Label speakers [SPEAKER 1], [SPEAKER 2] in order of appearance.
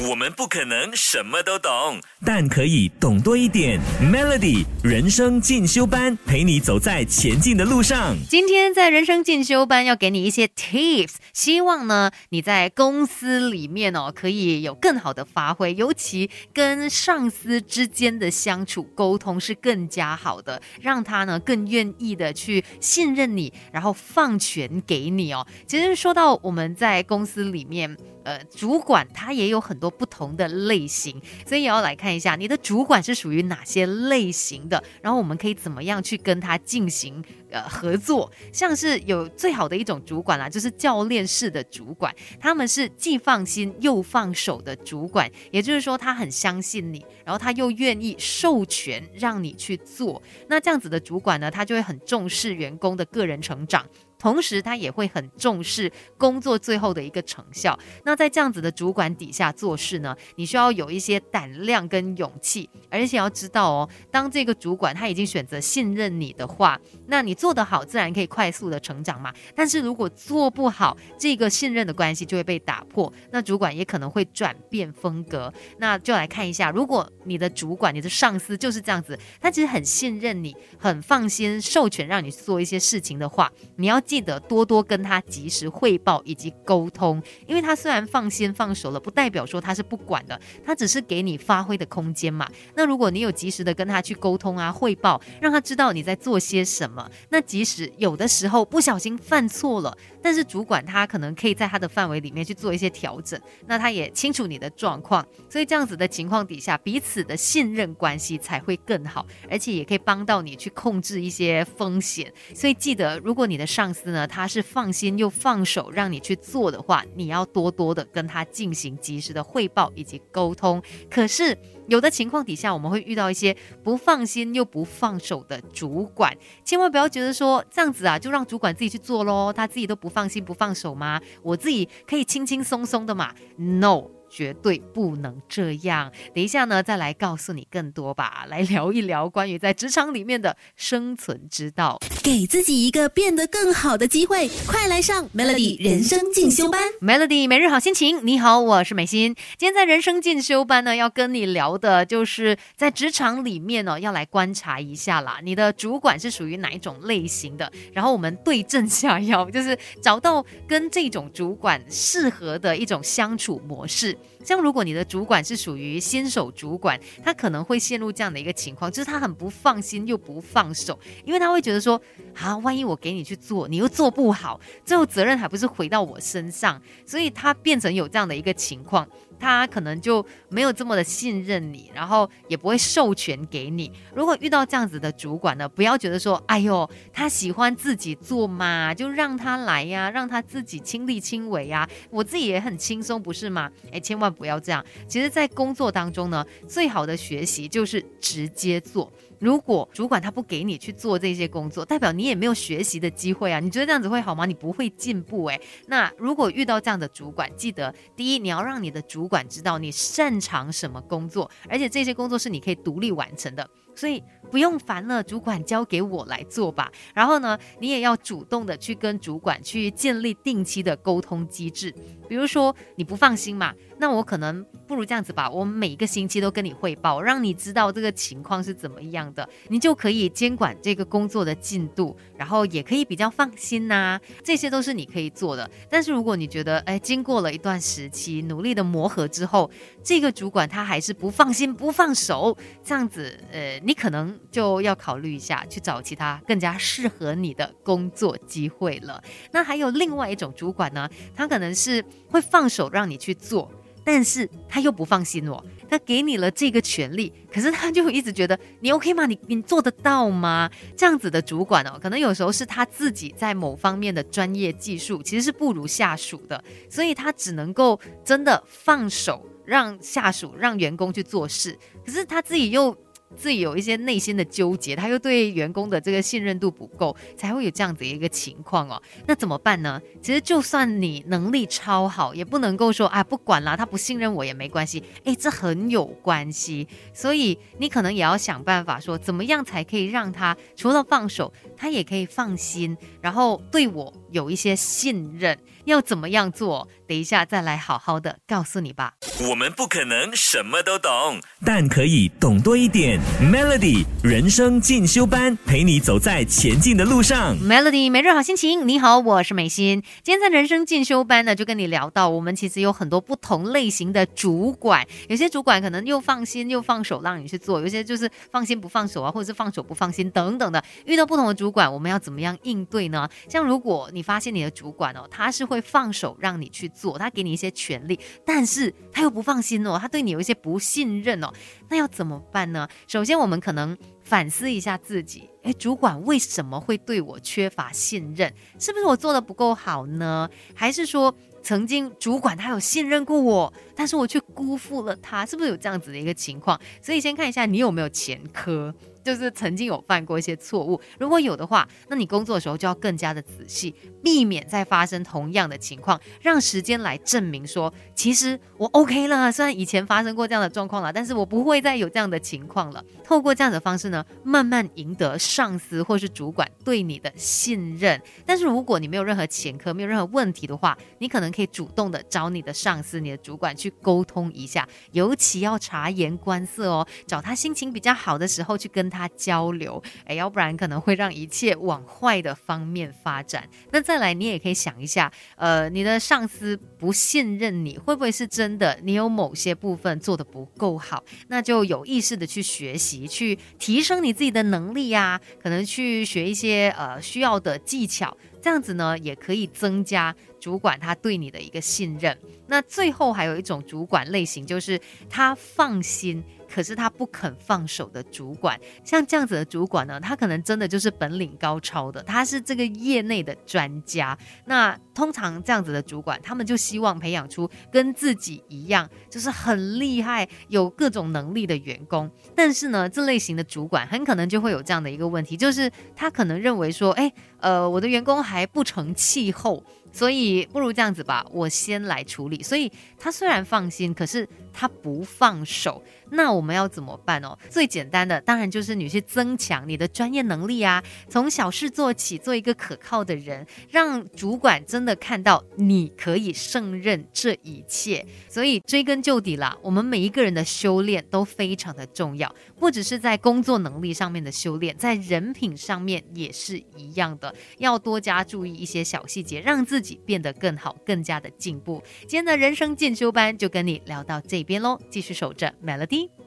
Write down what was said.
[SPEAKER 1] 我们不可能什么都懂，但可以懂多一点。Melody 人生进修班陪你走在前进的路上。
[SPEAKER 2] 今天在人生进修班要给你一些 tips，希望呢你在公司里面哦可以有更好的发挥，尤其跟上司之间的相处沟通是更加好的，让他呢更愿意的去信任你，然后放权给你哦。其实说到我们在公司里面。呃，主管他也有很多不同的类型，所以也要来看一下你的主管是属于哪些类型的，然后我们可以怎么样去跟他进行呃合作。像是有最好的一种主管啦，就是教练式的主管，他们是既放心又放手的主管，也就是说他很相信你，然后他又愿意授权让你去做。那这样子的主管呢，他就会很重视员工的个人成长。同时，他也会很重视工作最后的一个成效。那在这样子的主管底下做事呢，你需要有一些胆量跟勇气，而且要知道哦，当这个主管他已经选择信任你的话，那你做得好，自然可以快速的成长嘛。但是如果做不好，这个信任的关系就会被打破，那主管也可能会转变风格。那就来看一下，如果你的主管、你的上司就是这样子，他其实很信任你，很放心授权让你做一些事情的话，你要。记得多多跟他及时汇报以及沟通，因为他虽然放心放手了，不代表说他是不管的，他只是给你发挥的空间嘛。那如果你有及时的跟他去沟通啊，汇报，让他知道你在做些什么，那即使有的时候不小心犯错了，但是主管他可能可以在他的范围里面去做一些调整，那他也清楚你的状况，所以这样子的情况底下，彼此的信任关系才会更好，而且也可以帮到你去控制一些风险。所以记得，如果你的上司，呢，他是放心又放手让你去做的话，你要多多的跟他进行及时的汇报以及沟通。可是有的情况底下，我们会遇到一些不放心又不放手的主管，千万不要觉得说这样子啊，就让主管自己去做喽，他自己都不放心不放手吗？我自己可以轻轻松松的嘛？No。绝对不能这样。等一下呢，再来告诉你更多吧。来聊一聊关于在职场里面的生存之道，
[SPEAKER 3] 给自己一个变得更好的机会。快来上 Melody 人生进修班
[SPEAKER 2] ，Melody 每日好心情。你好，我是美心。今天在人生进修班呢，要跟你聊的就是在职场里面呢，要来观察一下啦。你的主管是属于哪一种类型的？然后我们对症下药，就是找到跟这种主管适合的一种相处模式。像如果你的主管是属于新手主管，他可能会陷入这样的一个情况，就是他很不放心又不放手，因为他会觉得说，啊，万一我给你去做，你又做不好，最后责任还不是回到我身上，所以他变成有这样的一个情况。他可能就没有这么的信任你，然后也不会授权给你。如果遇到这样子的主管呢，不要觉得说，哎呦，他喜欢自己做嘛，就让他来呀，让他自己亲力亲为呀，我自己也很轻松，不是吗？哎，千万不要这样。其实，在工作当中呢，最好的学习就是直接做。如果主管他不给你去做这些工作，代表你也没有学习的机会啊！你觉得这样子会好吗？你不会进步诶。那如果遇到这样的主管，记得第一，你要让你的主管知道你擅长什么工作，而且这些工作是你可以独立完成的。所以不用烦了，主管交给我来做吧。然后呢，你也要主动的去跟主管去建立定期的沟通机制。比如说你不放心嘛，那我可能不如这样子吧，我每个星期都跟你汇报，让你知道这个情况是怎么样的，你就可以监管这个工作的进度，然后也可以比较放心呐。这些都是你可以做的。但是如果你觉得，哎，经过了一段时期努力的磨合之后，这个主管他还是不放心不放手，这样子，呃。你可能就要考虑一下，去找其他更加适合你的工作机会了。那还有另外一种主管呢，他可能是会放手让你去做，但是他又不放心我，他给你了这个权利，可是他就一直觉得你 OK 吗？你你做得到吗？这样子的主管哦，可能有时候是他自己在某方面的专业技术其实是不如下属的，所以他只能够真的放手让下属让员工去做事，可是他自己又。自己有一些内心的纠结，他又对员工的这个信任度不够，才会有这样子一个情况哦。那怎么办呢？其实就算你能力超好，也不能够说啊，不管啦，他不信任我也没关系。诶，这很有关系，所以你可能也要想办法说，怎么样才可以让他除了放手，他也可以放心，然后对我有一些信任。要怎么样做？等一下再来好好的告诉你吧。
[SPEAKER 1] 我们不可能什么都懂，但可以懂多一点。Melody 人生进修班，陪你走在前进的路上。
[SPEAKER 2] Melody 每日好心情，你好，我是美心。今天在人生进修班呢，就跟你聊到，我们其实有很多不同类型的主管，有些主管可能又放心又放手让你去做，有些就是放心不放手啊，或者是放手不放心等等的。遇到不同的主管，我们要怎么样应对呢？像如果你发现你的主管哦，他是会会放手让你去做，他给你一些权利，但是他又不放心哦，他对你有一些不信任哦，那要怎么办呢？首先，我们可能反思一下自己，诶，主管为什么会对我缺乏信任？是不是我做的不够好呢？还是说曾经主管他有信任过我，但是我却辜负了他？是不是有这样子的一个情况？所以先看一下你有没有前科。就是曾经有犯过一些错误，如果有的话，那你工作的时候就要更加的仔细，避免再发生同样的情况，让时间来证明说，其实我 OK 了。虽然以前发生过这样的状况了，但是我不会再有这样的情况了。透过这样的方式呢，慢慢赢得上司或是主管对你的信任。但是如果你没有任何前科，没有任何问题的话，你可能可以主动的找你的上司、你的主管去沟通一下，尤其要察言观色哦，找他心情比较好的时候去跟他交流，哎，要不然可能会让一切往坏的方面发展。那再来，你也可以想一下，呃，你的上司不信任你，会不会是真的？你有某些部分做的不够好，那就有意识的去学习，去提升你自己的能力呀、可能去学一些呃需要的技巧。这样子呢，也可以增加主管他对你的一个信任。那最后还有一种主管类型，就是他放心，可是他不肯放手的主管。像这样子的主管呢，他可能真的就是本领高超的，他是这个业内的专家。那通常这样子的主管，他们就希望培养出跟自己一样，就是很厉害、有各种能力的员工。但是呢，这类型的主管很可能就会有这样的一个问题，就是他可能认为说，哎，呃，我的员工还不成气候。所以不如这样子吧，我先来处理。所以他虽然放心，可是他不放手。那我们要怎么办哦？最简单的当然就是你去增强你的专业能力啊，从小事做起，做一个可靠的人，让主管真的看到你可以胜任这一切。所以追根究底啦，我们每一个人的修炼都非常的重要，不只是在工作能力上面的修炼，在人品上面也是一样的，要多加注意一些小细节，让自己变得更好，更加的进步。今天的人生进修班就跟你聊到这边喽，继续守着 Melody。